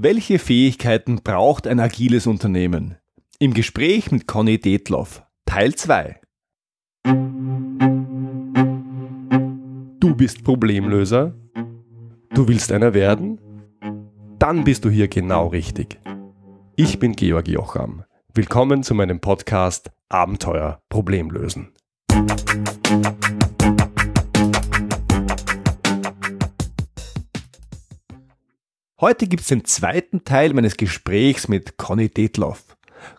Welche Fähigkeiten braucht ein agiles Unternehmen? Im Gespräch mit Conny Detloff, Teil 2. Du bist Problemlöser? Du willst einer werden? Dann bist du hier genau richtig. Ich bin Georg Jocham. Willkommen zu meinem Podcast Abenteuer Problemlösen. Heute gibt es den zweiten Teil meines Gesprächs mit Conny Detloff.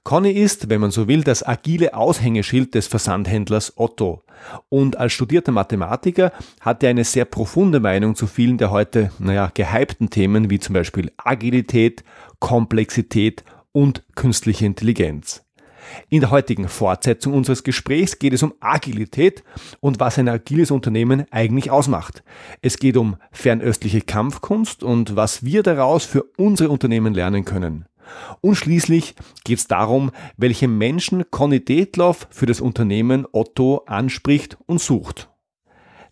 Conny ist, wenn man so will, das agile Aushängeschild des Versandhändlers Otto. Und als studierter Mathematiker hat er eine sehr profunde Meinung zu vielen der heute, naja, gehypten Themen wie zum Beispiel Agilität, Komplexität und künstliche Intelligenz. In der heutigen Fortsetzung unseres Gesprächs geht es um Agilität und was ein agiles Unternehmen eigentlich ausmacht. Es geht um fernöstliche Kampfkunst und was wir daraus für unsere Unternehmen lernen können. Und schließlich geht es darum, welche Menschen Conny Detloff für das Unternehmen Otto anspricht und sucht.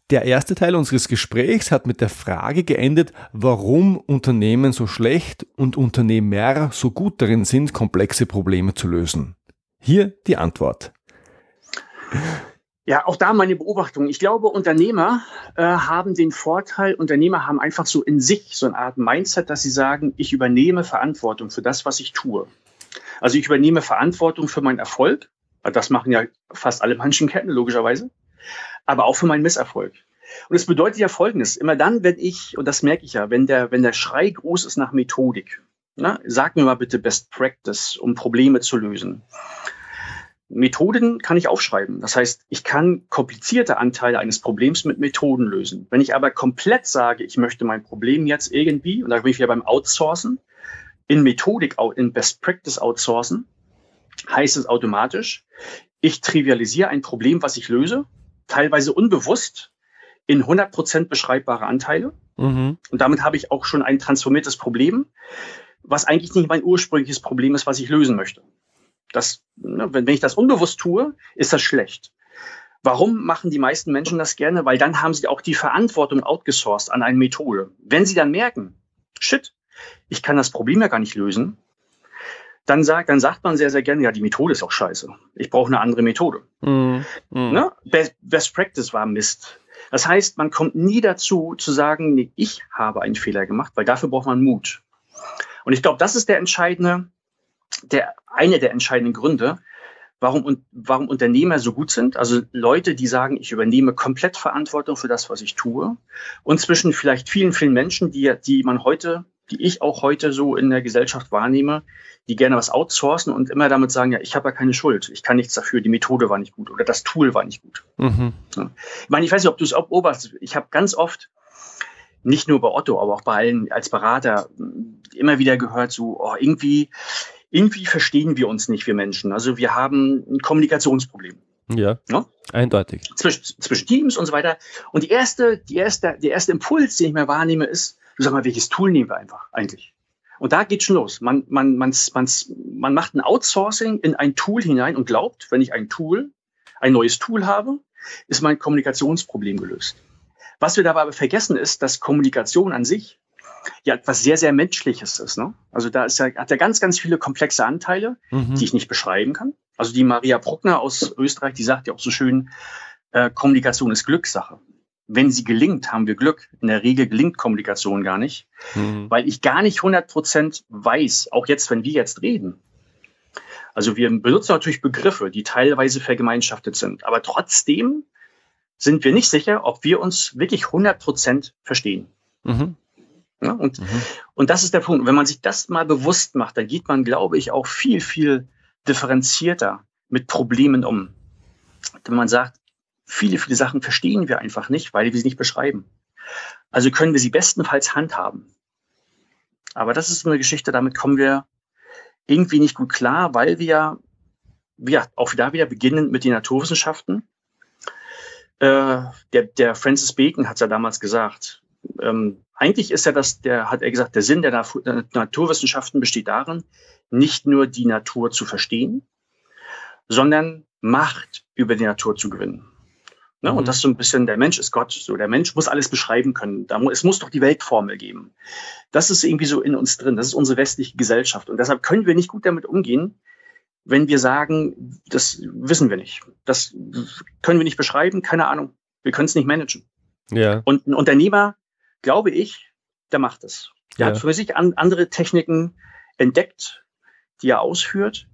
Der erste Teil unseres Gesprächs hat mit der Frage geendet, warum Unternehmen so schlecht und Unternehmer so gut darin sind, komplexe Probleme zu lösen. Hier die Antwort. Ja, auch da meine Beobachtung. Ich glaube, Unternehmer äh, haben den Vorteil, Unternehmer haben einfach so in sich so eine Art Mindset, dass sie sagen, ich übernehme Verantwortung für das, was ich tue. Also ich übernehme Verantwortung für meinen Erfolg. Das machen ja fast alle Menschenketten, logischerweise. Aber auch für meinen Misserfolg. Und es bedeutet ja Folgendes. Immer dann, wenn ich, und das merke ich ja, wenn der, wenn der Schrei groß ist nach Methodik, na, sag mir mal bitte Best Practice, um Probleme zu lösen. Methoden kann ich aufschreiben. Das heißt, ich kann komplizierte Anteile eines Problems mit Methoden lösen. Wenn ich aber komplett sage, ich möchte mein Problem jetzt irgendwie, und da bin ich wieder beim Outsourcen, in Methodik, in Best Practice outsourcen, heißt es automatisch, ich trivialisiere ein Problem, was ich löse, teilweise unbewusst, in 100% beschreibbare Anteile. Mhm. Und damit habe ich auch schon ein transformiertes Problem was eigentlich nicht mein ursprüngliches Problem ist, was ich lösen möchte. Das, ne, wenn, wenn ich das unbewusst tue, ist das schlecht. Warum machen die meisten Menschen das gerne? Weil dann haben sie auch die Verantwortung outgesourced an eine Methode. Wenn sie dann merken, shit, ich kann das Problem ja gar nicht lösen, dann sagt, dann sagt man sehr, sehr gerne, ja, die Methode ist auch scheiße. Ich brauche eine andere Methode. Mm, mm. Ne? Best, Best Practice war Mist. Das heißt, man kommt nie dazu zu sagen, nee, ich habe einen Fehler gemacht, weil dafür braucht man Mut. Und ich glaube, das ist der entscheidende, der, eine der entscheidenden Gründe, warum, warum Unternehmer so gut sind. Also Leute, die sagen, ich übernehme komplett Verantwortung für das, was ich tue. Und zwischen vielleicht vielen, vielen Menschen, die, die man heute, die ich auch heute so in der Gesellschaft wahrnehme, die gerne was outsourcen und immer damit sagen, ja, ich habe ja keine Schuld, ich kann nichts dafür, die Methode war nicht gut oder das Tool war nicht gut. Mhm. Ich meine, ich weiß nicht, ob du es beobachtest, ich habe ganz oft nicht nur bei Otto, aber auch bei allen als Berater immer wieder gehört, so oh, irgendwie, irgendwie verstehen wir uns nicht, wir Menschen. Also wir haben ein Kommunikationsproblem. Ja, no? eindeutig. Zwischen, zwischen Teams und so weiter. Und die erste, die erste, der erste Impuls, den ich mir wahrnehme, ist, du sag mal, welches Tool nehmen wir einfach eigentlich? Und da geht's schon los. Man, man, man, man, man macht ein Outsourcing in ein Tool hinein und glaubt, wenn ich ein Tool, ein neues Tool habe, ist mein Kommunikationsproblem gelöst. Was wir dabei aber vergessen ist, dass Kommunikation an sich ja etwas sehr, sehr Menschliches ist. Ne? Also da ist ja, hat er ganz, ganz viele komplexe Anteile, mhm. die ich nicht beschreiben kann. Also die Maria Bruckner aus Österreich, die sagt ja auch so schön, äh, Kommunikation ist Glückssache. Wenn sie gelingt, haben wir Glück. In der Regel gelingt Kommunikation gar nicht, mhm. weil ich gar nicht 100 Prozent weiß, auch jetzt, wenn wir jetzt reden. Also wir benutzen natürlich Begriffe, die teilweise vergemeinschaftet sind, aber trotzdem sind wir nicht sicher, ob wir uns wirklich 100 Prozent verstehen. Mhm. Ja, und, mhm. und das ist der Punkt. Wenn man sich das mal bewusst macht, dann geht man, glaube ich, auch viel, viel differenzierter mit Problemen um. Wenn man sagt, viele, viele Sachen verstehen wir einfach nicht, weil wir sie nicht beschreiben. Also können wir sie bestenfalls handhaben. Aber das ist eine Geschichte, damit kommen wir irgendwie nicht gut klar, weil wir ja auch da wieder beginnen mit den Naturwissenschaften äh, der, der Francis Bacon hat es ja damals gesagt. Ähm, eigentlich ist ja das, der hat er gesagt, der Sinn der, der Naturwissenschaften besteht darin, nicht nur die Natur zu verstehen, sondern Macht über die Natur zu gewinnen. Ne? Mhm. Und das ist so ein bisschen, der Mensch ist Gott. So, der Mensch muss alles beschreiben können. Da, es muss doch die Weltformel geben. Das ist irgendwie so in uns drin. Das ist unsere westliche Gesellschaft. Und deshalb können wir nicht gut damit umgehen, wenn wir sagen, das wissen wir nicht. Das können wir nicht beschreiben, keine Ahnung. Wir können es nicht managen. Ja. Und ein Unternehmer, glaube ich, der macht es. Der ja. hat für sich an, andere Techniken entdeckt, die er ausführt,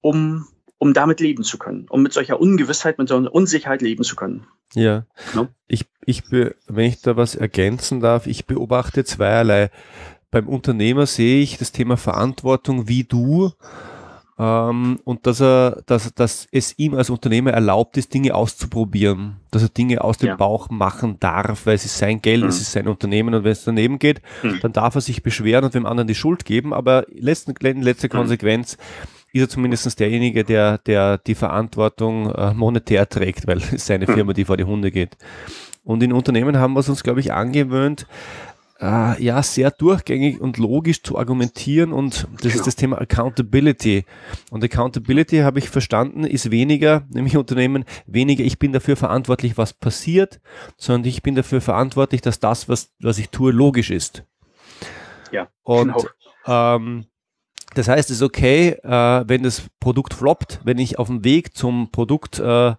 um um damit leben zu können, um mit solcher Ungewissheit, mit solcher Unsicherheit leben zu können. Ja. No? Ich, ich, wenn ich da was ergänzen darf, ich beobachte zweierlei. Beim Unternehmer sehe ich das Thema Verantwortung wie du ähm, und dass er, dass, dass es ihm als Unternehmer erlaubt ist, Dinge auszuprobieren, dass er Dinge aus dem ja. Bauch machen darf, weil es ist sein Geld, mhm. es ist sein Unternehmen und wenn es daneben geht, mhm. dann darf er sich beschweren und dem anderen die Schuld geben, aber letzten, letzte mhm. Konsequenz ist er zumindest derjenige, der, der die Verantwortung äh, monetär trägt, weil es seine Firma, die vor die Hunde geht. Und in Unternehmen haben wir es uns, glaube ich, angewöhnt, äh, ja, sehr durchgängig und logisch zu argumentieren und das genau. ist das Thema Accountability. Und Accountability habe ich verstanden, ist weniger, nämlich Unternehmen, weniger ich bin dafür verantwortlich, was passiert, sondern ich bin dafür verantwortlich, dass das, was, was ich tue, logisch ist. Ja, und genau. ähm, das heißt, es ist okay, äh, wenn das Produkt floppt, wenn ich auf dem Weg zum Produkt äh,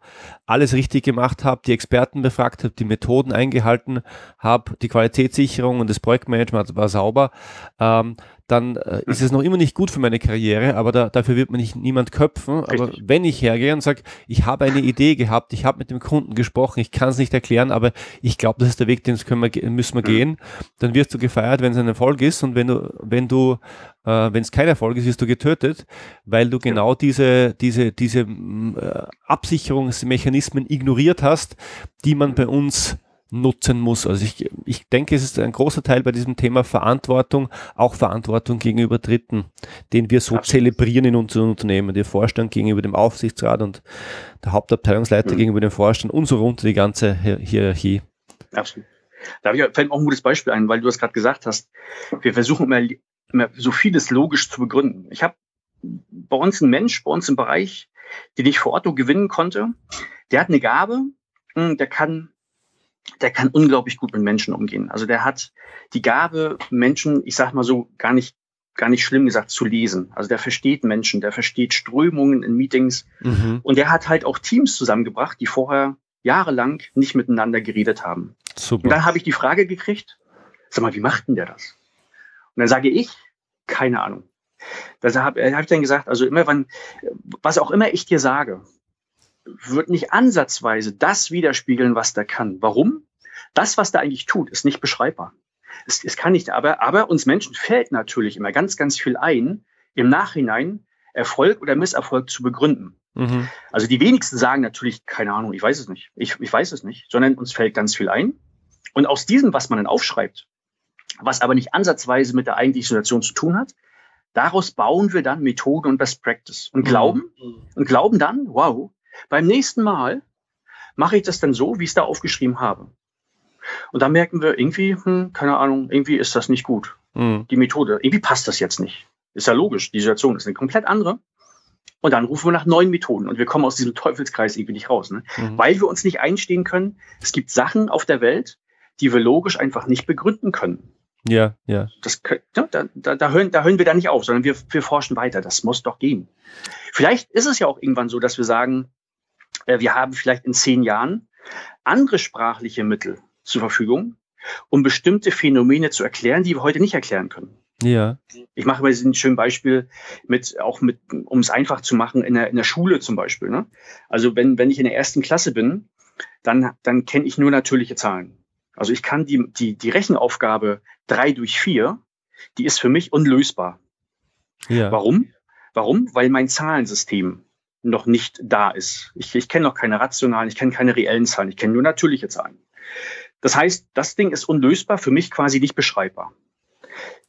alles richtig gemacht habe, die Experten befragt habe, die Methoden eingehalten habe, die Qualitätssicherung und das Projektmanagement war sauber. Ähm, dann äh, ist es noch immer nicht gut für meine Karriere, aber da, dafür wird man nicht niemand köpfen. Richtig. Aber wenn ich hergehe und sage, ich habe eine Idee gehabt, ich habe mit dem Kunden gesprochen, ich kann es nicht erklären, aber ich glaube, das ist der Weg, den wir, müssen wir mhm. gehen, dann wirst du gefeiert, wenn es ein Erfolg ist und wenn du, wenn du, äh, wenn es kein Erfolg ist, wirst du getötet, weil du genau ja. diese, diese, diese äh, Absicherungsmechanismen ignoriert hast, die man bei uns nutzen muss. Also ich, ich denke, es ist ein großer Teil bei diesem Thema Verantwortung, auch Verantwortung gegenüber Dritten, den wir so zelebrieren in unseren Unternehmen. Der Vorstand gegenüber dem Aufsichtsrat und der Hauptabteilungsleiter mhm. gegenüber dem Vorstand und so runter die ganze Hierarchie. Absolut. Da fällt mir auch ein gutes Beispiel ein, weil du das gerade gesagt hast. Wir versuchen immer, immer so vieles logisch zu begründen. Ich habe bei uns einen Mensch, bei uns im Bereich, den ich vor Ort gewinnen konnte, der hat eine Gabe, hm, der kann der kann unglaublich gut mit Menschen umgehen. Also der hat die Gabe, Menschen, ich sag mal so, gar nicht, gar nicht schlimm gesagt, zu lesen. Also der versteht Menschen, der versteht Strömungen in Meetings mhm. und der hat halt auch Teams zusammengebracht, die vorher jahrelang nicht miteinander geredet haben. Super. Und dann habe ich die Frage gekriegt, sag mal, wie macht denn der das? Und dann sage ich, keine Ahnung. Da habe hab ich dann gesagt, also immer, wann, was auch immer ich dir sage, wird nicht ansatzweise das widerspiegeln, was der kann. Warum? Das, was der eigentlich tut, ist nicht beschreibbar. Es, es kann nicht, aber, aber uns Menschen fällt natürlich immer ganz, ganz viel ein, im Nachhinein Erfolg oder Misserfolg zu begründen. Mhm. Also die wenigsten sagen natürlich, keine Ahnung, ich weiß es nicht. Ich, ich weiß es nicht, sondern uns fällt ganz viel ein. Und aus diesem, was man dann aufschreibt, was aber nicht ansatzweise mit der eigentlichen Situation zu tun hat, daraus bauen wir dann Methoden und Best Practice und mhm. glauben mhm. und glauben dann, wow, beim nächsten Mal mache ich das dann so, wie ich es da aufgeschrieben habe. Und da merken wir irgendwie, hm, keine Ahnung, irgendwie ist das nicht gut. Mhm. Die Methode, irgendwie passt das jetzt nicht. Ist ja logisch, die Situation ist eine komplett andere. Und dann rufen wir nach neuen Methoden und wir kommen aus diesem Teufelskreis irgendwie nicht raus. Ne? Mhm. Weil wir uns nicht einstehen können, es gibt Sachen auf der Welt, die wir logisch einfach nicht begründen können. Ja, ja. Das, ja da, da, da, hören, da hören wir da nicht auf, sondern wir, wir forschen weiter. Das muss doch gehen. Vielleicht ist es ja auch irgendwann so, dass wir sagen, wir haben vielleicht in zehn Jahren andere sprachliche Mittel zur Verfügung, um bestimmte Phänomene zu erklären, die wir heute nicht erklären können. Ja. Ich mache mal ein schönes Beispiel mit, auch mit, um es einfach zu machen, in der, in der Schule zum Beispiel. Ne? Also wenn, wenn ich in der ersten Klasse bin, dann, dann kenne ich nur natürliche Zahlen. Also ich kann die, die, die Rechenaufgabe drei durch vier, die ist für mich unlösbar. Ja. Warum? Warum? Weil mein Zahlensystem noch nicht da ist. Ich, ich kenne noch keine rationalen, ich kenne keine reellen Zahlen, ich kenne nur natürliche Zahlen. Das heißt, das Ding ist unlösbar, für mich quasi nicht beschreibbar.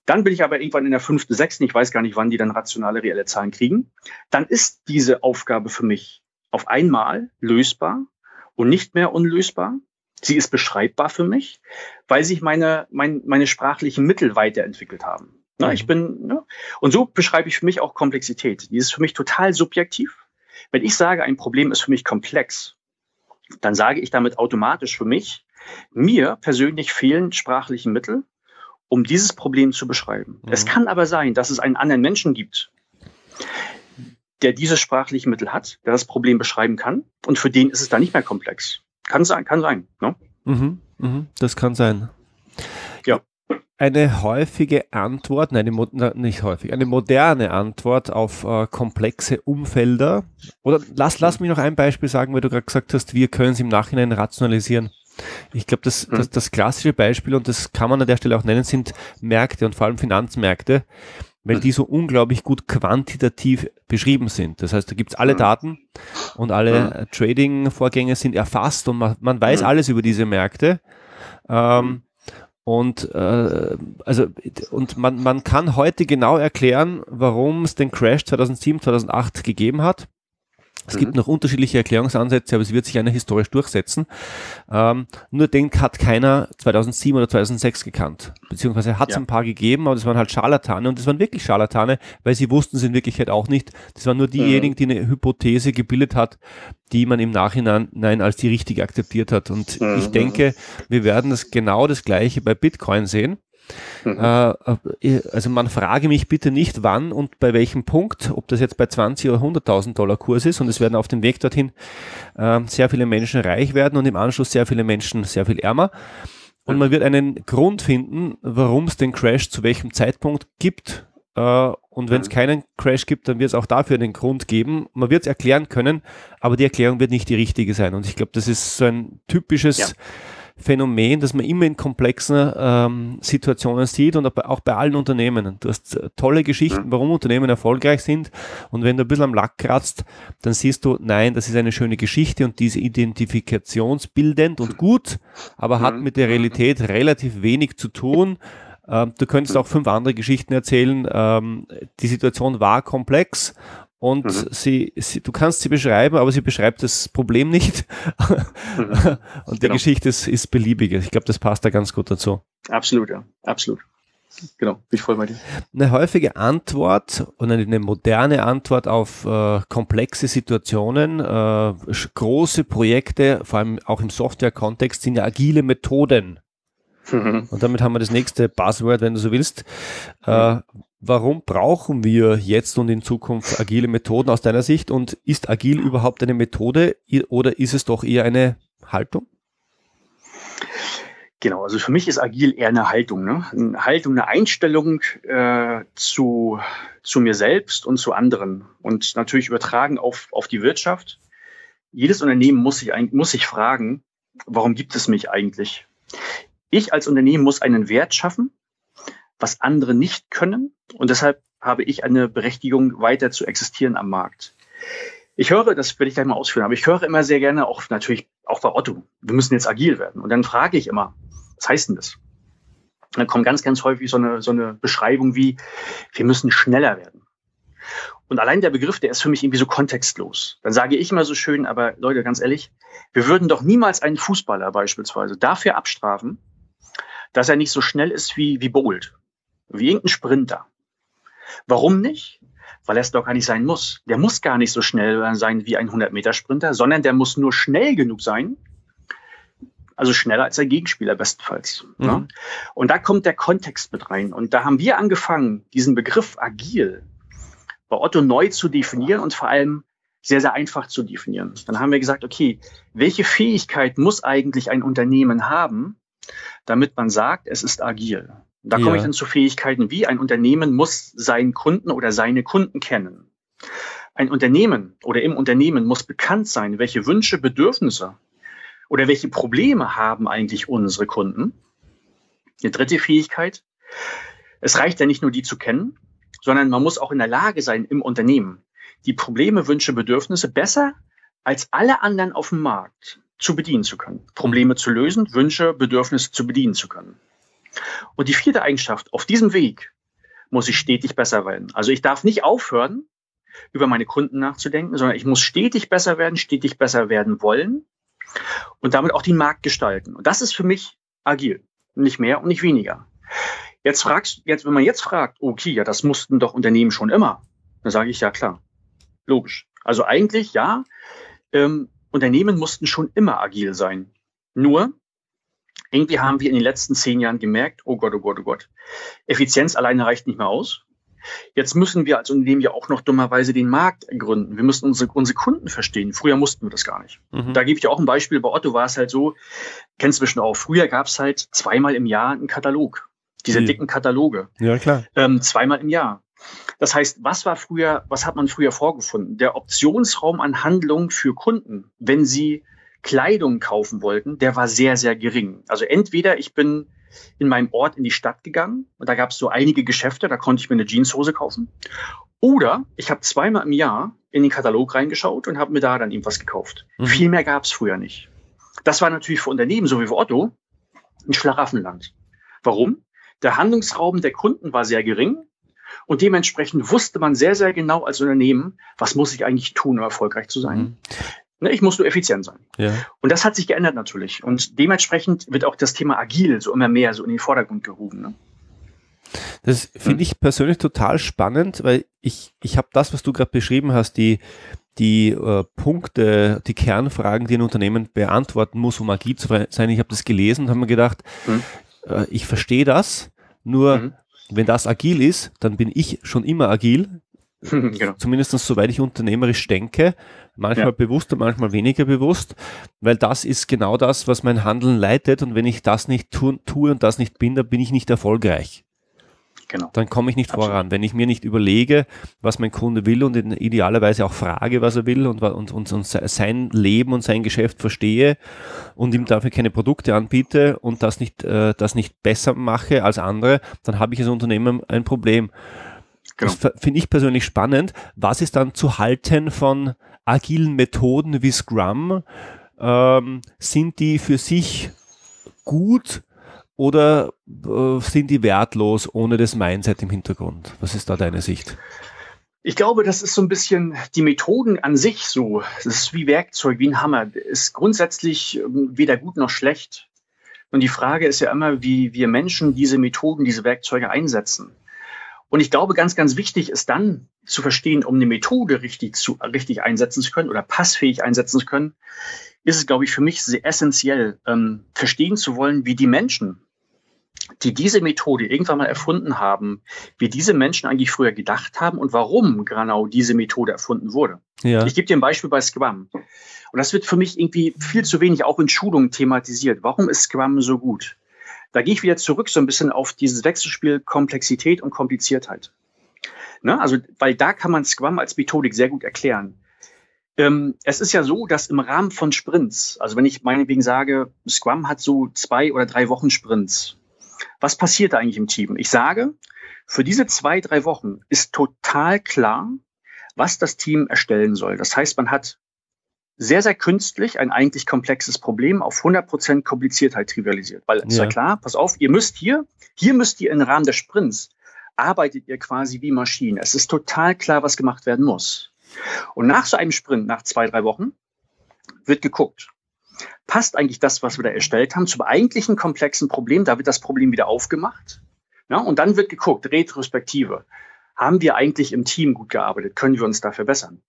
Dann bin ich aber irgendwann in der fünften, sechsten, ich weiß gar nicht, wann die dann rationale, reelle Zahlen kriegen. Dann ist diese Aufgabe für mich auf einmal lösbar und nicht mehr unlösbar. Sie ist beschreibbar für mich, weil sich meine, mein, meine sprachlichen Mittel weiterentwickelt haben. Na, ich mhm. bin, ne? und so beschreibe ich für mich auch Komplexität. Die ist für mich total subjektiv. Wenn ich sage, ein Problem ist für mich komplex, dann sage ich damit automatisch für mich, mir persönlich fehlen sprachliche Mittel, um dieses Problem zu beschreiben. Mhm. Es kann aber sein, dass es einen anderen Menschen gibt, der dieses sprachliche Mittel hat, der das Problem beschreiben kann und für den ist es dann nicht mehr komplex. Kann sein, kann sein. Ne? Mhm, mhm, das kann sein. Eine häufige Antwort, nein, nicht häufig, eine moderne Antwort auf äh, komplexe Umfelder. Oder lass, lass mich noch ein Beispiel sagen, weil du gerade gesagt hast, wir können es im Nachhinein rationalisieren. Ich glaube, das, das, das klassische Beispiel, und das kann man an der Stelle auch nennen, sind Märkte und vor allem Finanzmärkte, weil die so unglaublich gut quantitativ beschrieben sind. Das heißt, da gibt's alle Daten und alle Trading-Vorgänge sind erfasst und man, man weiß alles über diese Märkte. Ähm, und äh, also und man, man kann heute genau erklären, warum es den Crash 2007, 2008 gegeben hat. Es mhm. gibt noch unterschiedliche Erklärungsansätze, aber es wird sich einer historisch durchsetzen. Ähm, nur den hat keiner 2007 oder 2006 gekannt. Beziehungsweise hat es ja. ein paar gegeben, aber das waren halt Scharlatane und das waren wirklich Scharlatane, weil sie wussten es in Wirklichkeit auch nicht. Das waren nur diejenigen, mhm. die eine Hypothese gebildet hat, die man im Nachhinein nein, als die richtige akzeptiert hat. Und mhm. ich denke, wir werden das genau das gleiche bei Bitcoin sehen. Mhm. Äh, äh, also man frage mich bitte nicht, wann und bei welchem Punkt, ob das jetzt bei 20 oder 100.000 Dollar Kurs ist und es werden auf dem Weg dorthin äh, sehr viele Menschen reich werden und im Anschluss sehr viele Menschen sehr viel ärmer. Und man wird einen Grund finden, warum es den Crash zu welchem Zeitpunkt gibt. Und wenn es keinen Crash gibt, dann wird es auch dafür einen Grund geben. Man wird es erklären können, aber die Erklärung wird nicht die richtige sein. Und ich glaube, das ist so ein typisches ja Phänomen, das man immer in komplexen ähm, Situationen sieht und auch bei allen Unternehmen. Du hast äh, tolle Geschichten, warum Unternehmen erfolgreich sind und wenn du ein bisschen am Lack kratzt, dann siehst du, nein, das ist eine schöne Geschichte und diese identifikationsbildend und gut, aber hat mit der Realität relativ wenig zu tun. Ähm, du könntest auch fünf andere Geschichten erzählen. Ähm, die Situation war komplex und mhm. sie, sie, du kannst sie beschreiben, aber sie beschreibt das Problem nicht. Mhm. und die genau. Geschichte ist, ist beliebig. Ich glaube, das passt da ganz gut dazu. Absolut, ja, absolut. Genau, bin ich voll bei dir. Eine häufige Antwort und eine moderne Antwort auf äh, komplexe Situationen, äh, große Projekte, vor allem auch im Software-Kontext, sind ja agile Methoden. Mhm. Und damit haben wir das nächste Buzzword, wenn du so willst. Äh, Warum brauchen wir jetzt und in Zukunft agile Methoden aus deiner Sicht? Und ist agil überhaupt eine Methode oder ist es doch eher eine Haltung? Genau, also für mich ist agil eher eine Haltung. Ne? Eine Haltung, eine Einstellung äh, zu, zu mir selbst und zu anderen. Und natürlich übertragen auf, auf die Wirtschaft. Jedes Unternehmen muss sich, muss sich fragen, warum gibt es mich eigentlich? Ich als Unternehmen muss einen Wert schaffen, was andere nicht können. Und deshalb habe ich eine Berechtigung, weiter zu existieren am Markt. Ich höre, das werde ich gleich mal ausführen, aber ich höre immer sehr gerne auch natürlich auch bei Otto, wir müssen jetzt agil werden. Und dann frage ich immer, was heißt denn das? Und dann kommt ganz, ganz häufig so eine, so eine Beschreibung wie, wir müssen schneller werden. Und allein der Begriff, der ist für mich irgendwie so kontextlos. Dann sage ich immer so schön, aber Leute, ganz ehrlich, wir würden doch niemals einen Fußballer beispielsweise dafür abstrafen, dass er nicht so schnell ist wie, wie Bolt wie irgendein Sprinter. Warum nicht? Weil er es doch gar nicht sein muss. Der muss gar nicht so schnell sein wie ein 100-Meter-Sprinter, sondern der muss nur schnell genug sein, also schneller als der Gegenspieler bestenfalls. Mhm. Ne? Und da kommt der Kontext mit rein. Und da haben wir angefangen, diesen Begriff agil bei Otto neu zu definieren und vor allem sehr, sehr einfach zu definieren. Dann haben wir gesagt, okay, welche Fähigkeit muss eigentlich ein Unternehmen haben, damit man sagt, es ist agil? Da komme ja. ich dann zu Fähigkeiten wie ein Unternehmen muss seinen Kunden oder seine Kunden kennen. Ein Unternehmen oder im Unternehmen muss bekannt sein, welche Wünsche, Bedürfnisse oder welche Probleme haben eigentlich unsere Kunden. Die dritte Fähigkeit, es reicht ja nicht nur die zu kennen, sondern man muss auch in der Lage sein, im Unternehmen die Probleme, Wünsche, Bedürfnisse besser als alle anderen auf dem Markt zu bedienen zu können. Probleme zu lösen, Wünsche, Bedürfnisse zu bedienen zu können. Und die vierte Eigenschaft, auf diesem Weg muss ich stetig besser werden. Also ich darf nicht aufhören, über meine Kunden nachzudenken, sondern ich muss stetig besser werden, stetig besser werden wollen und damit auch den Markt gestalten. Und das ist für mich agil. Nicht mehr und nicht weniger. Jetzt fragst, jetzt, wenn man jetzt fragt, okay, ja, das mussten doch Unternehmen schon immer, dann sage ich ja klar. Logisch. Also eigentlich ja. Ähm, Unternehmen mussten schon immer agil sein. Nur, irgendwie haben wir in den letzten zehn Jahren gemerkt, oh Gott, oh Gott, oh Gott, Effizienz alleine reicht nicht mehr aus. Jetzt müssen wir als Unternehmen ja auch noch dummerweise den Markt gründen. Wir müssen unsere, unsere Kunden verstehen. Früher mussten wir das gar nicht. Mhm. Da gebe ich dir auch ein Beispiel. Bei Otto war es halt so, kennst du bestimmt auch, früher gab es halt zweimal im Jahr einen Katalog. Diese mhm. dicken Kataloge. Ja, klar. Ähm, zweimal im Jahr. Das heißt, was war früher, was hat man früher vorgefunden? Der Optionsraum an Handlungen für Kunden, wenn sie Kleidung kaufen wollten, der war sehr, sehr gering. Also entweder ich bin in meinem Ort in die Stadt gegangen und da gab es so einige Geschäfte, da konnte ich mir eine Jeanshose kaufen. Oder ich habe zweimal im Jahr in den Katalog reingeschaut und habe mir da dann irgendwas gekauft. Mhm. Viel mehr gab es früher nicht. Das war natürlich für Unternehmen, so wie für Otto, ein Schlaraffenland. Warum? Der Handlungsraum der Kunden war sehr gering und dementsprechend wusste man sehr, sehr genau als Unternehmen, was muss ich eigentlich tun, um erfolgreich zu sein. Mhm. Ne, ich muss nur effizient sein. Ja. Und das hat sich geändert natürlich. Und dementsprechend wird auch das Thema agil so immer mehr so in den Vordergrund gehoben. Ne? Das finde hm. ich persönlich total spannend, weil ich, ich habe das, was du gerade beschrieben hast, die, die äh, Punkte, die Kernfragen, die ein Unternehmen beantworten muss, um agil zu sein. Ich habe das gelesen und habe mir gedacht, hm. äh, ich verstehe das, nur hm. Wenn das agil ist, dann bin ich schon immer agil. genau. Zumindest soweit ich unternehmerisch denke manchmal ja. bewusster, manchmal weniger bewusst, weil das ist genau das, was mein Handeln leitet und wenn ich das nicht tu, tue und das nicht bin, dann bin ich nicht erfolgreich. Genau. Dann komme ich nicht Absolut. voran. Wenn ich mir nicht überlege, was mein Kunde will und idealerweise auch frage, was er will und, und, und, und sein Leben und sein Geschäft verstehe und ihm dafür keine Produkte anbiete und das nicht, äh, das nicht besser mache als andere, dann habe ich als Unternehmen ein Problem. Genau. Das finde ich persönlich spannend. Was ist dann zu halten von agilen Methoden wie Scrum? Ähm, sind die für sich gut oder äh, sind die wertlos ohne das Mindset im Hintergrund? Was ist da deine Sicht? Ich glaube, das ist so ein bisschen die Methoden an sich so. Das ist wie Werkzeug, wie ein Hammer. Ist grundsätzlich ähm, weder gut noch schlecht. Und die Frage ist ja immer, wie wir Menschen diese Methoden, diese Werkzeuge einsetzen. Und ich glaube, ganz, ganz wichtig ist dann zu verstehen, um eine Methode richtig, zu, richtig einsetzen zu können oder passfähig einsetzen zu können, ist es, glaube ich, für mich sehr essentiell, ähm, verstehen zu wollen, wie die Menschen, die diese Methode irgendwann mal erfunden haben, wie diese Menschen eigentlich früher gedacht haben und warum genau diese Methode erfunden wurde. Ja. Ich gebe dir ein Beispiel bei Scrum. Und das wird für mich irgendwie viel zu wenig auch in Schulungen thematisiert. Warum ist Scrum so gut? Da gehe ich wieder zurück so ein bisschen auf dieses Wechselspiel Komplexität und Kompliziertheit. Ne? Also, weil da kann man Scrum als Methodik sehr gut erklären. Ähm, es ist ja so, dass im Rahmen von Sprints, also wenn ich meinetwegen sage, Scrum hat so zwei oder drei Wochen Sprints, was passiert da eigentlich im Team? Ich sage, für diese zwei, drei Wochen ist total klar, was das Team erstellen soll. Das heißt, man hat sehr, sehr künstlich ein eigentlich komplexes Problem auf 100% Kompliziertheit trivialisiert. Weil es ja. ja klar, pass auf, ihr müsst hier, hier müsst ihr im Rahmen des Sprints, arbeitet ihr quasi wie Maschinen. Es ist total klar, was gemacht werden muss. Und nach so einem Sprint, nach zwei, drei Wochen, wird geguckt. Passt eigentlich das, was wir da erstellt haben, zum eigentlichen komplexen Problem? Da wird das Problem wieder aufgemacht. Ja, und dann wird geguckt, Retrospektive. Haben wir eigentlich im Team gut gearbeitet? Können wir uns da verbessern?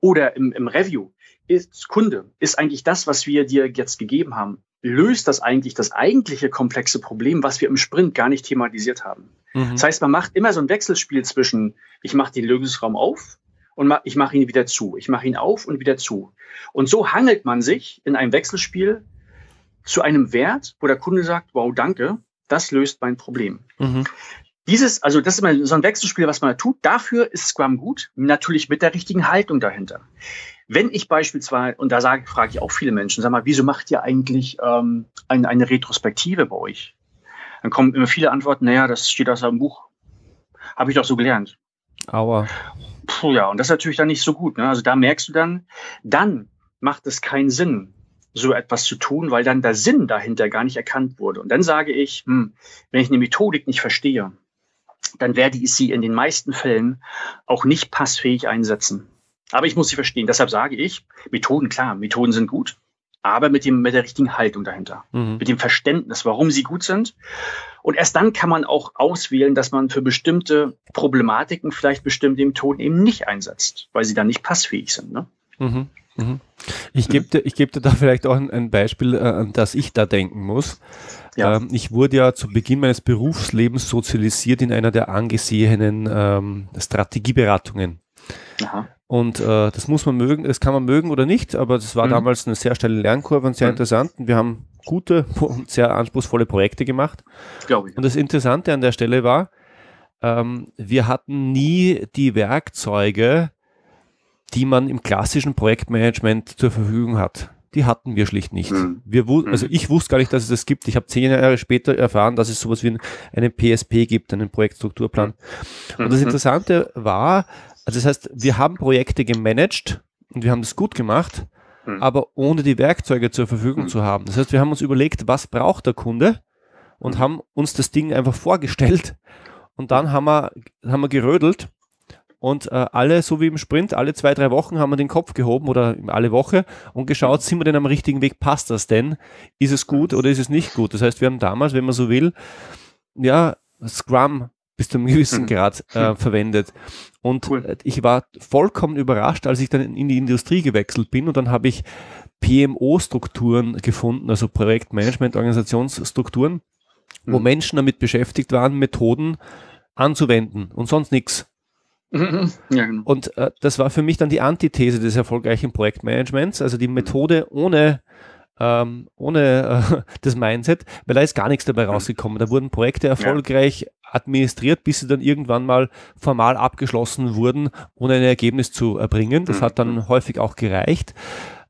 Oder im, im Review ist Kunde, ist eigentlich das, was wir dir jetzt gegeben haben, löst das eigentlich das eigentliche komplexe Problem, was wir im Sprint gar nicht thematisiert haben. Mhm. Das heißt, man macht immer so ein Wechselspiel zwischen, ich mache den Lösungsraum auf und ich mache ihn wieder zu. Ich mache ihn auf und wieder zu. Und so hangelt man sich in einem Wechselspiel zu einem Wert, wo der Kunde sagt, wow, danke, das löst mein Problem. Mhm. Dieses, also das ist immer so ein Wechselspiel, was man tut. Dafür ist Scrum gut, natürlich mit der richtigen Haltung dahinter. Wenn ich beispielsweise, und da sage, frage ich auch viele Menschen, sag mal, wieso macht ihr eigentlich ähm, eine, eine Retrospektive bei euch? Dann kommen immer viele Antworten, naja, das steht aus einem Buch. Habe ich doch so gelernt. Aber. Puh, ja, und das ist natürlich dann nicht so gut. Ne? Also da merkst du dann, dann macht es keinen Sinn, so etwas zu tun, weil dann der Sinn dahinter gar nicht erkannt wurde. Und dann sage ich, hm, wenn ich eine Methodik nicht verstehe, dann werde ich sie in den meisten Fällen auch nicht passfähig einsetzen. Aber ich muss sie verstehen. Deshalb sage ich, Methoden, klar, Methoden sind gut, aber mit, dem, mit der richtigen Haltung dahinter, mhm. mit dem Verständnis, warum sie gut sind. Und erst dann kann man auch auswählen, dass man für bestimmte Problematiken vielleicht bestimmte Methoden eben nicht einsetzt, weil sie dann nicht passfähig sind. Ne? Mhm. Mhm. Ich gebe dir, ich geb dir da vielleicht auch ein, ein Beispiel, äh, an das ich da denken muss. Ja. Ähm, ich wurde ja zu Beginn meines Berufslebens sozialisiert in einer der angesehenen ähm, Strategieberatungen. Aha. Und äh, das muss man mögen, das kann man mögen oder nicht, aber das war mhm. damals eine sehr steile Lernkurve und sehr mhm. interessant. Und wir haben gute und sehr anspruchsvolle Projekte gemacht. Glaube ich. Und das Interessante an der Stelle war, ähm, wir hatten nie die Werkzeuge, die man im klassischen Projektmanagement zur Verfügung hat. Die hatten wir schlicht nicht. Mhm. Wir also ich wusste gar nicht, dass es das gibt. Ich habe zehn Jahre später erfahren, dass es sowas wie einen PSP gibt, einen Projektstrukturplan. Mhm. Und das Interessante war, also das heißt, wir haben Projekte gemanagt und wir haben das gut gemacht, mhm. aber ohne die Werkzeuge zur Verfügung mhm. zu haben. Das heißt, wir haben uns überlegt, was braucht der Kunde und mhm. haben uns das Ding einfach vorgestellt und dann haben wir, haben wir gerödelt und äh, alle, so wie im Sprint, alle zwei, drei Wochen haben wir den Kopf gehoben oder alle Woche und geschaut, sind wir denn am richtigen Weg, passt das denn? Ist es gut oder ist es nicht gut? Das heißt, wir haben damals, wenn man so will, ja, Scrum bis zu einem gewissen. Grad äh, verwendet. Und cool. Äh, ich war vollkommen überrascht, als ich dann in die Industrie gewechselt bin und dann habe ich PMO-Strukturen gefunden, also Projektmanagement-Organisationsstrukturen, wo mhm. Menschen damit beschäftigt waren, Methoden anzuwenden und sonst nichts. Mhm. Ja, genau. Und äh, das war für mich dann die Antithese des erfolgreichen Projektmanagements, also die Methode ohne ähm, ohne äh, das Mindset, weil da ist gar nichts dabei rausgekommen. Da wurden Projekte erfolgreich ja. Administriert, bis sie dann irgendwann mal formal abgeschlossen wurden, ohne ein Ergebnis zu erbringen. Das mhm. hat dann häufig auch gereicht.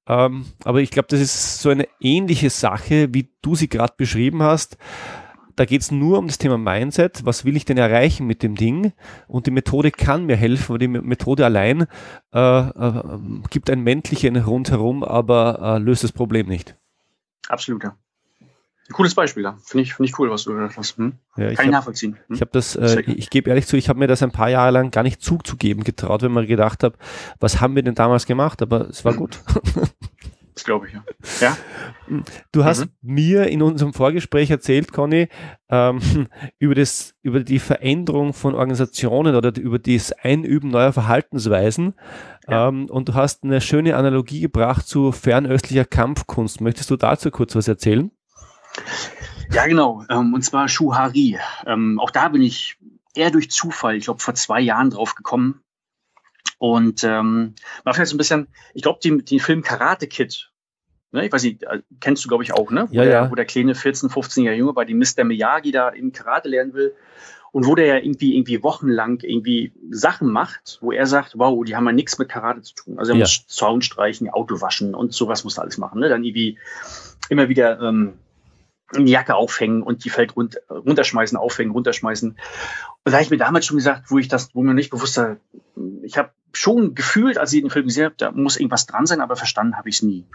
Ähm, aber ich glaube, das ist so eine ähnliche Sache, wie du sie gerade beschrieben hast. Da geht es nur um das Thema Mindset. Was will ich denn erreichen mit dem Ding? Und die Methode kann mir helfen, weil die Methode allein äh, äh, gibt ein Männlichen rundherum, aber äh, löst das Problem nicht. Absolut, ja. Ein cooles Beispiel, ja. Finde ich, find ich cool, was du gesagt hast. Hm? Ja, ich Kann ich nachvollziehen. Hm? Ich habe das, äh, ich gebe ehrlich zu, ich habe mir das ein paar Jahre lang gar nicht zuzugeben getraut, wenn man gedacht habe, was haben wir denn damals gemacht? Aber es war hm. gut. Das glaube ich, ja. ja. Du hast mhm. mir in unserem Vorgespräch erzählt, Conny, ähm, über, das, über die Veränderung von Organisationen oder über das Einüben neuer Verhaltensweisen. Ja. Ähm, und du hast eine schöne Analogie gebracht zu fernöstlicher Kampfkunst. Möchtest du dazu kurz was erzählen? Ja, genau. Ähm, und zwar Shuhari. Ähm, auch da bin ich eher durch Zufall, ich glaube, vor zwei Jahren drauf gekommen. Und ähm, war vielleicht so ein bisschen, ich glaube, den, den Film Karate Kid, ne, ich weiß nicht, äh, kennst du, glaube ich, auch, ne? Wo, ja, der, ja. wo der kleine 14-, 15-jährige Junge bei dem Mr. Miyagi da im Karate lernen will und wo der ja irgendwie, irgendwie wochenlang irgendwie Sachen macht, wo er sagt, wow, die haben ja nichts mit Karate zu tun. Also er ja. muss Zaun streichen, Auto waschen und sowas muss er alles machen. Ne? Dann irgendwie immer wieder ähm, eine Jacke aufhängen und die fällt rund, runterschmeißen, aufhängen, runterschmeißen. Und da habe ich mir damals schon gesagt, wo ich das, wo mir nicht bewusst war, ich habe schon gefühlt, als ich den Film gesehen habe, da muss irgendwas dran sein, aber verstanden habe ich es nie.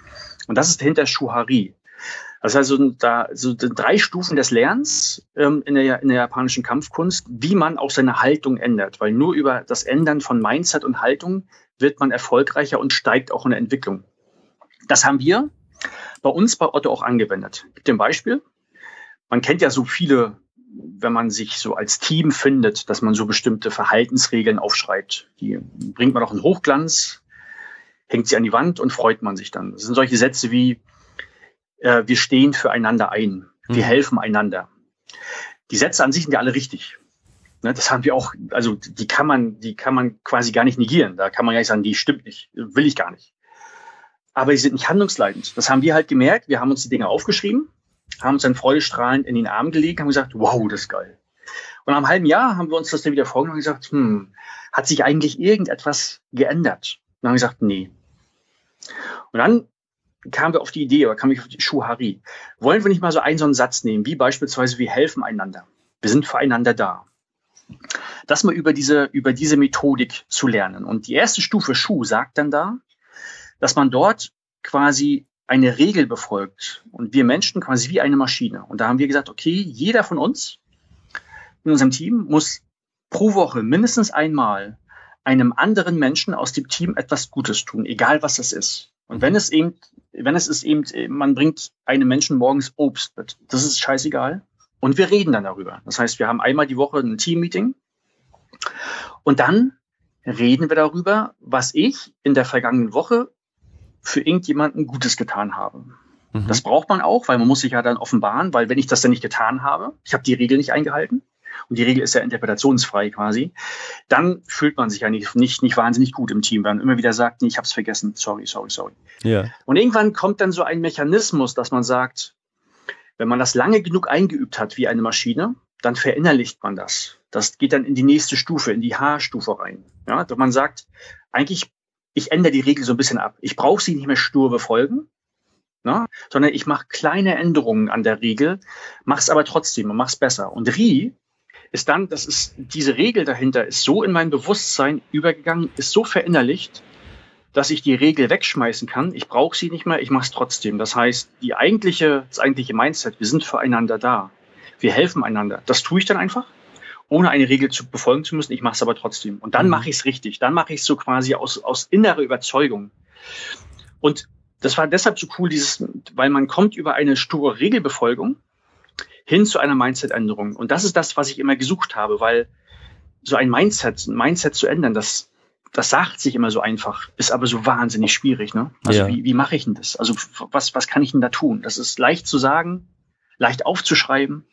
Und das ist dahinter Shuhari. Das heißt, also da so drei Stufen des Lernens ähm, in, der, in der japanischen Kampfkunst, wie man auch seine Haltung ändert. Weil nur über das Ändern von Mindset und Haltung wird man erfolgreicher und steigt auch in der Entwicklung. Das haben wir bei uns bei Otto auch angewendet. Ich gebe ein Beispiel. Man kennt ja so viele, wenn man sich so als Team findet, dass man so bestimmte Verhaltensregeln aufschreibt. Die bringt man auch in Hochglanz, hängt sie an die Wand und freut man sich dann. Das sind solche Sätze wie, äh, wir stehen füreinander ein, wir mhm. helfen einander. Die Sätze an sich sind ja alle richtig. Ne, das haben wir auch, also die kann man, die kann man quasi gar nicht negieren. Da kann man ja nicht sagen, die stimmt nicht, will ich gar nicht aber sie sind nicht handlungsleitend. Das haben wir halt gemerkt. Wir haben uns die Dinge aufgeschrieben, haben uns dann freudestrahlend in den Arm gelegt, haben gesagt, wow, das ist geil. Und nach einem halben Jahr haben wir uns das dann wieder vorgenommen und gesagt, hm, hat sich eigentlich irgendetwas geändert? Und haben gesagt, nee. Und dann kamen wir auf die Idee, oder kamen wir auf die Schuhari. Wollen wir nicht mal so einen so einen Satz nehmen, wie beispielsweise, wir helfen einander. Wir sind füreinander da. Das mal über diese, über diese Methodik zu lernen. Und die erste Stufe Schuh sagt dann da, dass man dort quasi eine Regel befolgt und wir Menschen quasi wie eine Maschine. Und da haben wir gesagt, okay, jeder von uns in unserem Team muss pro Woche mindestens einmal einem anderen Menschen aus dem Team etwas Gutes tun, egal was das ist. Und wenn es eben, wenn es ist eben, man bringt einem Menschen morgens Obst mit, das ist scheißegal. Und wir reden dann darüber. Das heißt, wir haben einmal die Woche ein Team-Meeting und dann reden wir darüber, was ich in der vergangenen Woche für irgendjemanden Gutes getan habe. Mhm. Das braucht man auch, weil man muss sich ja dann offenbaren, weil wenn ich das dann nicht getan habe, ich habe die Regel nicht eingehalten, und die Regel ist ja interpretationsfrei quasi, dann fühlt man sich ja nicht, nicht, nicht wahnsinnig gut im Team, weil man immer wieder sagt, nee, ich habe es vergessen, sorry, sorry, sorry. Ja. Und irgendwann kommt dann so ein Mechanismus, dass man sagt, wenn man das lange genug eingeübt hat wie eine Maschine, dann verinnerlicht man das. Das geht dann in die nächste Stufe, in die H-Stufe rein. Ja, dass man sagt, eigentlich, ich ändere die Regel so ein bisschen ab. Ich brauche sie nicht mehr stur befolgen, ne, sondern ich mache kleine Änderungen an der Regel, mache es aber trotzdem und mache es besser. Und Ri ist dann, das ist diese Regel dahinter ist so in mein Bewusstsein übergegangen, ist so verinnerlicht, dass ich die Regel wegschmeißen kann. Ich brauche sie nicht mehr, ich mache es trotzdem. Das heißt, die eigentliche, das eigentliche Mindset, wir sind füreinander da. Wir helfen einander. Das tue ich dann einfach, ohne eine Regel zu befolgen zu müssen. Ich mache es aber trotzdem. Und dann mhm. mache ich es richtig. Dann mache ich es so quasi aus, aus innerer Überzeugung. Und das war deshalb so cool, dieses, weil man kommt über eine sture Regelbefolgung hin zu einer Mindset-Änderung. Und das ist das, was ich immer gesucht habe, weil so ein Mindset, ein Mindset zu ändern, das, das sagt sich immer so einfach, ist aber so wahnsinnig schwierig. Ne? Also ja. wie, wie mache ich denn das? Also was, was kann ich denn da tun? Das ist leicht zu sagen, leicht aufzuschreiben,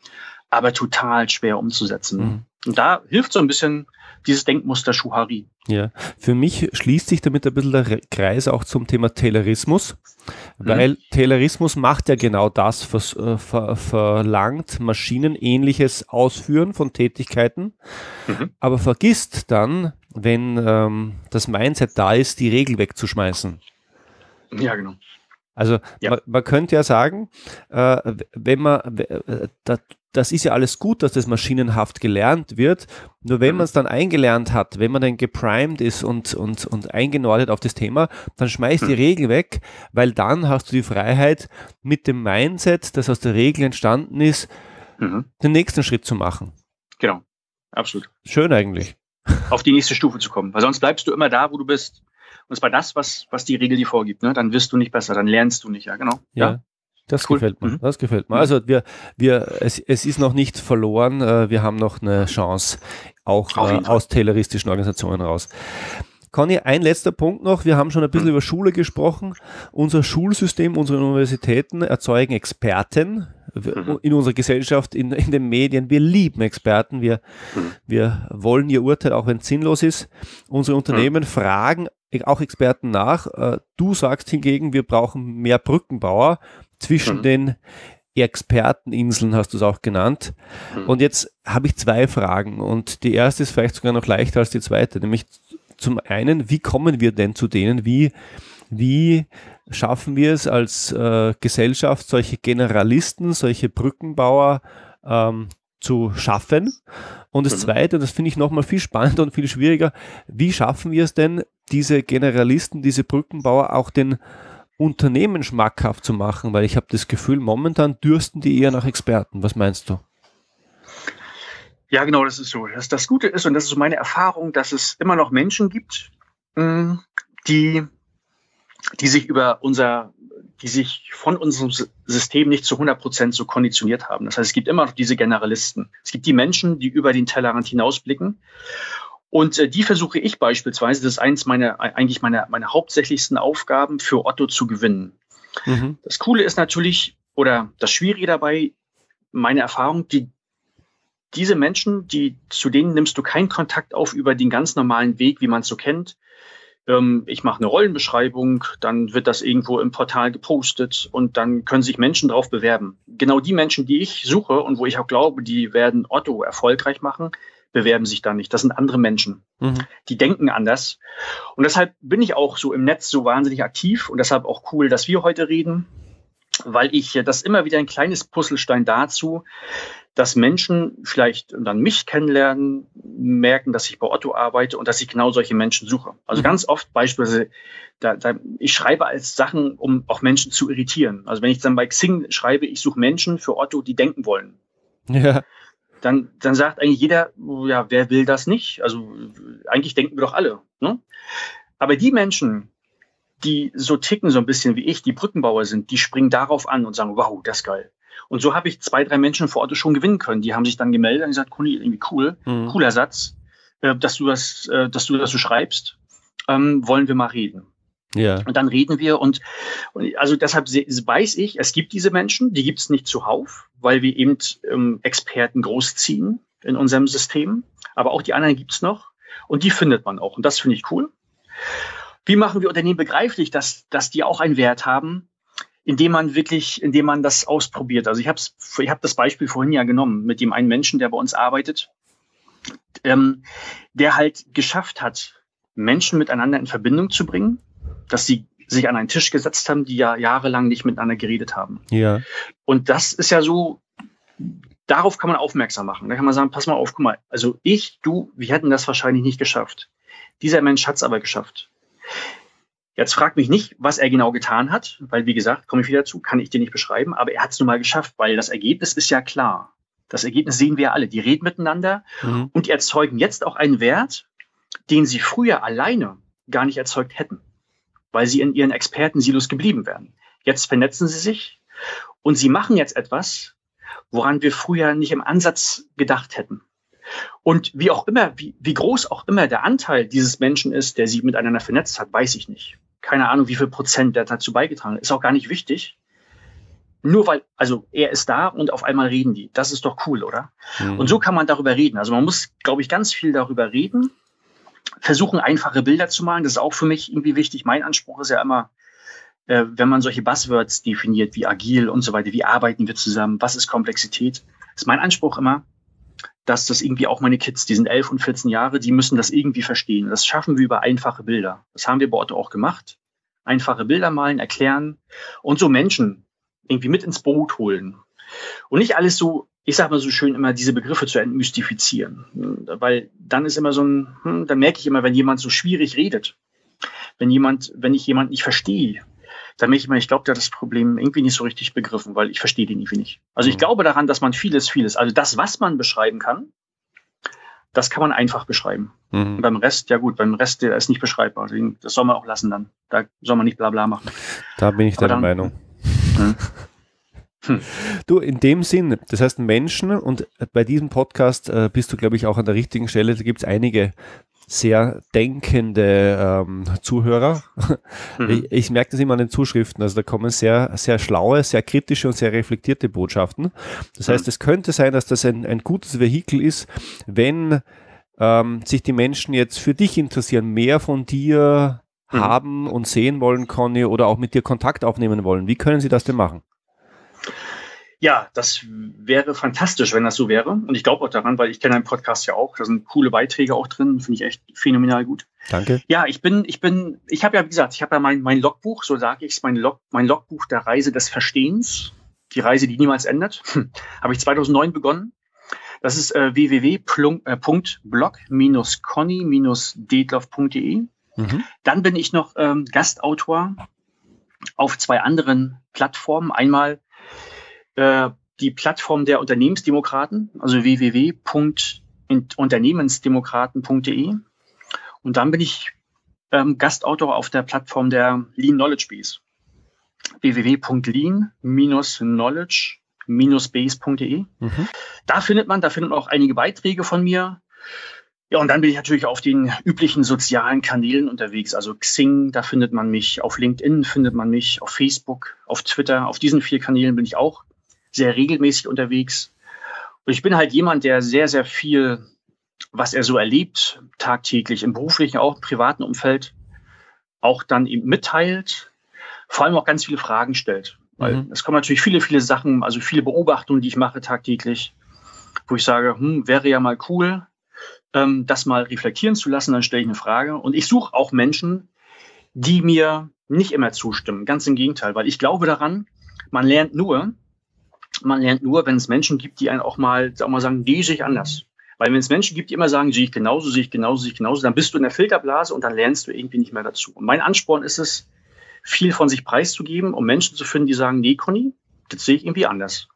aber total schwer umzusetzen. Mhm. Und da hilft so ein bisschen dieses Denkmuster Schuhari. Ja, für mich schließt sich damit ein bisschen der Kreis auch zum Thema Taylorismus, mhm. weil Taylorismus macht ja genau das, vers, äh, ver, verlangt maschinenähnliches Ausführen von Tätigkeiten, mhm. aber vergisst dann, wenn ähm, das Mindset da ist, die Regel wegzuschmeißen. Ja, genau. Also ja. Man, man, könnte ja sagen, äh, wenn man, äh, das ist ja alles gut, dass das maschinenhaft gelernt wird. Nur wenn mhm. man es dann eingelernt hat, wenn man dann geprimed ist und, und, und eingenordet auf das Thema, dann schmeißt mhm. die Regel weg, weil dann hast du die Freiheit, mit dem Mindset, das aus der Regel entstanden ist, mhm. den nächsten Schritt zu machen. Genau, absolut. Schön eigentlich. Auf die nächste Stufe zu kommen, weil sonst bleibst du immer da, wo du bist. Und zwar das, was, was die Regel dir vorgibt. Ne? Dann wirst du nicht besser, dann lernst du nicht, ja, genau. Ja. ja. Das cool. gefällt mir. Mhm. Das gefällt mir. Also wir, wir, es, es ist noch nicht verloren. Äh, wir haben noch eine Chance, auch äh, aus tayloristischen Organisationen raus. Conny, ein letzter Punkt noch. Wir haben schon ein bisschen mhm. über Schule gesprochen. Unser Schulsystem, unsere Universitäten erzeugen Experten mhm. in unserer Gesellschaft, in, in den Medien. Wir lieben Experten. Wir, mhm. wir wollen ihr Urteil, auch wenn es sinnlos ist. Unsere Unternehmen mhm. fragen auch Experten nach. Äh, du sagst hingegen, wir brauchen mehr Brückenbauer zwischen mhm. den Experteninseln hast du es auch genannt. Mhm. Und jetzt habe ich zwei Fragen und die erste ist vielleicht sogar noch leichter als die zweite, nämlich zum einen, wie kommen wir denn zu denen? Wie, wie schaffen wir es als äh, Gesellschaft, solche Generalisten, solche Brückenbauer ähm, zu schaffen? Und das mhm. Zweite, das finde ich nochmal viel spannender und viel schwieriger, wie schaffen wir es denn, diese Generalisten, diese Brückenbauer auch den Unternehmen schmackhaft zu machen, weil ich habe das Gefühl, momentan dürsten die eher nach Experten. Was meinst du? Ja, genau, das ist so. Das, das Gute ist, und das ist so meine Erfahrung, dass es immer noch Menschen gibt, mm, die, die sich über unser, die sich von unserem System nicht zu 100 Prozent so konditioniert haben. Das heißt, es gibt immer noch diese Generalisten. Es gibt die Menschen, die über den Tellerrand hinausblicken und äh, die versuche ich beispielsweise, das ist eins meiner, eigentlich meiner, meiner hauptsächlichsten Aufgaben, für Otto zu gewinnen. Mhm. Das Coole ist natürlich, oder das Schwierige dabei, meine Erfahrung, die, diese Menschen, die, zu denen nimmst du keinen Kontakt auf über den ganz normalen Weg, wie man es so kennt. Ähm, ich mache eine Rollenbeschreibung, dann wird das irgendwo im Portal gepostet und dann können sich Menschen darauf bewerben. Genau die Menschen, die ich suche und wo ich auch glaube, die werden Otto erfolgreich machen, bewerben sich da nicht. Das sind andere Menschen. Mhm. Die denken anders. Und deshalb bin ich auch so im Netz so wahnsinnig aktiv und deshalb auch cool, dass wir heute reden, weil ich das immer wieder ein kleines Puzzlestein dazu, dass Menschen vielleicht dann mich kennenlernen, merken, dass ich bei Otto arbeite und dass ich genau solche Menschen suche. Also mhm. ganz oft beispielsweise, da, da, ich schreibe als Sachen, um auch Menschen zu irritieren. Also wenn ich dann bei Xing schreibe, ich suche Menschen für Otto, die denken wollen. Ja dann, dann sagt eigentlich jeder, ja, wer will das nicht? Also eigentlich denken wir doch alle. Ne? Aber die Menschen, die so ticken so ein bisschen wie ich, die Brückenbauer sind, die springen darauf an und sagen, wow, das ist geil. Und so habe ich zwei, drei Menschen vor Ort schon gewinnen können. Die haben sich dann gemeldet und gesagt, Kuni, irgendwie cool, mhm. cooler Satz, äh, dass du das, äh, dass du das so schreibst. Ähm, wollen wir mal reden. Ja. Und dann reden wir und, und also deshalb weiß ich, es gibt diese Menschen, die gibt es nicht zuhauf, weil wir eben ähm, Experten großziehen in unserem System. Aber auch die anderen gibt es noch und die findet man auch. Und das finde ich cool. Wie machen wir Unternehmen begreiflich, dass, dass die auch einen Wert haben, indem man wirklich, indem man das ausprobiert. Also ich habe ich hab das Beispiel vorhin ja genommen mit dem einen Menschen, der bei uns arbeitet, ähm, der halt geschafft hat, Menschen miteinander in Verbindung zu bringen, dass sie sich an einen Tisch gesetzt haben, die ja jahrelang nicht miteinander geredet haben. Ja. Und das ist ja so, darauf kann man aufmerksam machen. Da kann man sagen, pass mal auf, guck mal, also ich, du, wir hätten das wahrscheinlich nicht geschafft. Dieser Mensch hat es aber geschafft. Jetzt frag mich nicht, was er genau getan hat, weil wie gesagt, komme ich wieder zu, kann ich dir nicht beschreiben, aber er hat es nun mal geschafft, weil das Ergebnis ist ja klar. Das Ergebnis sehen wir alle. Die reden miteinander mhm. und erzeugen jetzt auch einen Wert, den sie früher alleine gar nicht erzeugt hätten, weil sie in ihren Expertensilos geblieben wären. Jetzt vernetzen sie sich und sie machen jetzt etwas, woran wir früher nicht im Ansatz gedacht hätten. Und wie auch immer, wie, wie groß auch immer der Anteil dieses Menschen ist, der sich miteinander vernetzt hat, weiß ich nicht keine Ahnung, wie viel Prozent der dazu beigetragen hat. Ist auch gar nicht wichtig. Nur weil, also er ist da und auf einmal reden die. Das ist doch cool, oder? Mhm. Und so kann man darüber reden. Also man muss, glaube ich, ganz viel darüber reden, versuchen, einfache Bilder zu malen. Das ist auch für mich irgendwie wichtig. Mein Anspruch ist ja immer, äh, wenn man solche Buzzwords definiert, wie agil und so weiter, wie arbeiten wir zusammen, was ist Komplexität, ist mein Anspruch immer, dass das irgendwie auch meine Kids, die sind elf und 14 Jahre, die müssen das irgendwie verstehen. Das schaffen wir über einfache Bilder. Das haben wir bei Otto auch gemacht. Einfache Bilder malen, erklären und so Menschen irgendwie mit ins Boot holen. Und nicht alles so, ich sag mal so schön, immer diese Begriffe zu entmystifizieren. Weil dann ist immer so ein, hm, dann merke ich immer, wenn jemand so schwierig redet, wenn jemand, wenn ich jemand nicht verstehe, da merke ich mal, ich glaube, der hat das Problem irgendwie nicht so richtig begriffen, weil ich verstehe den irgendwie nicht. Also ich mhm. glaube daran, dass man vieles, vieles, also das, was man beschreiben kann, das kann man einfach beschreiben. Mhm. beim Rest, ja gut, beim Rest, der ist nicht beschreibbar. Deswegen, das soll man auch lassen dann. Da soll man nicht bla bla machen. Da bin ich deiner Meinung. Hm. Hm. Du, in dem Sinn, das heißt Menschen und bei diesem Podcast äh, bist du, glaube ich, auch an der richtigen Stelle. Da gibt es einige sehr denkende ähm, Zuhörer. Mhm. Ich, ich, merke das immer an den Zuschriften. Also da kommen sehr, sehr schlaue, sehr kritische und sehr reflektierte Botschaften. Das heißt, mhm. es könnte sein, dass das ein, ein gutes Vehikel ist, wenn ähm, sich die Menschen jetzt für dich interessieren, mehr von dir mhm. haben und sehen wollen, Conny, oder auch mit dir Kontakt aufnehmen wollen. Wie können sie das denn machen? Ja, das wäre fantastisch, wenn das so wäre. Und ich glaube auch daran, weil ich kenne deinen Podcast ja auch. Da sind coole Beiträge auch drin, finde ich echt phänomenal gut. Danke. Ja, ich bin, ich bin, ich habe ja, wie gesagt, ich habe ja mein, mein Logbuch, so sage ich es, mein, Log, mein Logbuch der Reise des Verstehens. Die Reise, die niemals endet. Habe ich 2009 begonnen. Das ist äh, www.blog-conny-detloff.de. Mhm. Dann bin ich noch ähm, Gastautor auf zwei anderen Plattformen. Einmal äh, die Plattform der Unternehmensdemokraten, also www.unternehmensdemokraten.de. Und dann bin ich ähm, Gastautor auf der Plattform der Lean Knowledge Base. www.lean-knowledge-base.de. Mhm. Da findet man, da findet man auch einige Beiträge von mir. Ja, und dann bin ich natürlich auf den üblichen sozialen Kanälen unterwegs. Also Xing, da findet man mich. Auf LinkedIn findet man mich. Auf Facebook, auf Twitter. Auf diesen vier Kanälen bin ich auch sehr regelmäßig unterwegs. Und ich bin halt jemand, der sehr, sehr viel, was er so erlebt, tagtäglich im beruflichen, auch im privaten Umfeld, auch dann eben mitteilt, vor allem auch ganz viele Fragen stellt. Weil mhm. es kommen natürlich viele, viele Sachen, also viele Beobachtungen, die ich mache tagtäglich, wo ich sage, hm, wäre ja mal cool, ähm, das mal reflektieren zu lassen, dann stelle ich eine Frage. Und ich suche auch Menschen, die mir nicht immer zustimmen. Ganz im Gegenteil, weil ich glaube daran, man lernt nur, man lernt nur, wenn es Menschen gibt, die einen auch mal, auch mal sagen, die sehe ich anders. Weil wenn es Menschen gibt, die immer sagen, sehe ich genauso, sehe ich genauso, sehe ich genauso, dann bist du in der Filterblase und dann lernst du irgendwie nicht mehr dazu. Und mein Ansporn ist es, viel von sich preiszugeben, um Menschen zu finden, die sagen, nee, Conny, das sehe ich irgendwie anders.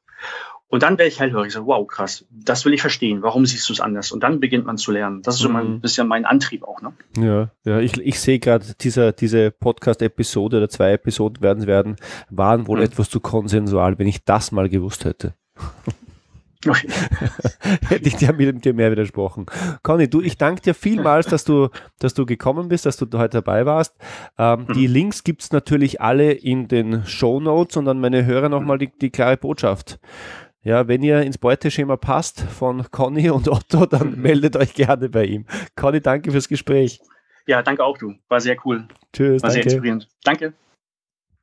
Und dann wäre ich hellhörig, so, wow, krass, das will ich verstehen, warum siehst du es anders? Und dann beginnt man zu lernen. Das ist so ein mhm. bisschen mein Antrieb auch, ne? Ja, ja, ich, ich sehe gerade, dieser, diese Podcast-Episode oder zwei Episoden werden werden, waren wohl mhm. etwas zu konsensual, wenn ich das mal gewusst hätte. Okay. Hätte ich dir mit dir mehr widersprochen. Conny, du, ich danke dir vielmals, dass du, dass du gekommen bist, dass du heute dabei warst. Ähm, mhm. Die Links gibt es natürlich alle in den Show Notes und an meine Hörer nochmal die, die klare Botschaft. Ja, wenn ihr ins Beuteschema passt von Conny und Otto, dann mhm. meldet euch gerne bei ihm. Conny, danke fürs Gespräch. Ja, danke auch du. War sehr cool. Tschüss. War danke. sehr inspirierend. Danke.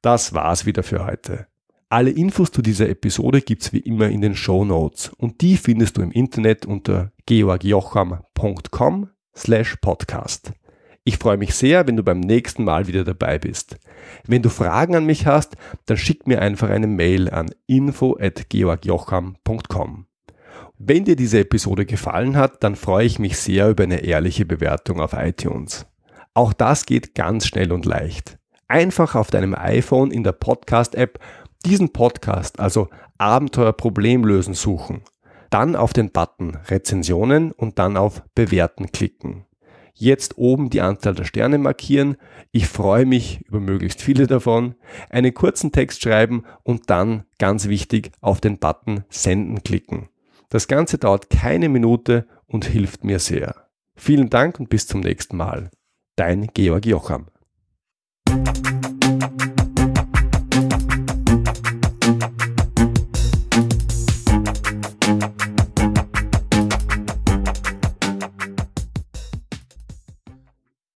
Das war's wieder für heute. Alle Infos zu dieser Episode gibt's wie immer in den Show Notes und die findest du im Internet unter georgjocham.com slash podcast. Ich freue mich sehr, wenn du beim nächsten Mal wieder dabei bist. Wenn du Fragen an mich hast, dann schick mir einfach eine Mail an info@georgjocham.com. Wenn dir diese Episode gefallen hat, dann freue ich mich sehr über eine ehrliche Bewertung auf iTunes. Auch das geht ganz schnell und leicht. Einfach auf deinem iPhone in der Podcast-App diesen Podcast, also Abenteuer Problemlösen suchen, dann auf den Button Rezensionen und dann auf Bewerten klicken jetzt oben die Anzahl der Sterne markieren. Ich freue mich über möglichst viele davon. Einen kurzen Text schreiben und dann, ganz wichtig, auf den Button Senden klicken. Das Ganze dauert keine Minute und hilft mir sehr. Vielen Dank und bis zum nächsten Mal. Dein Georg Jocham.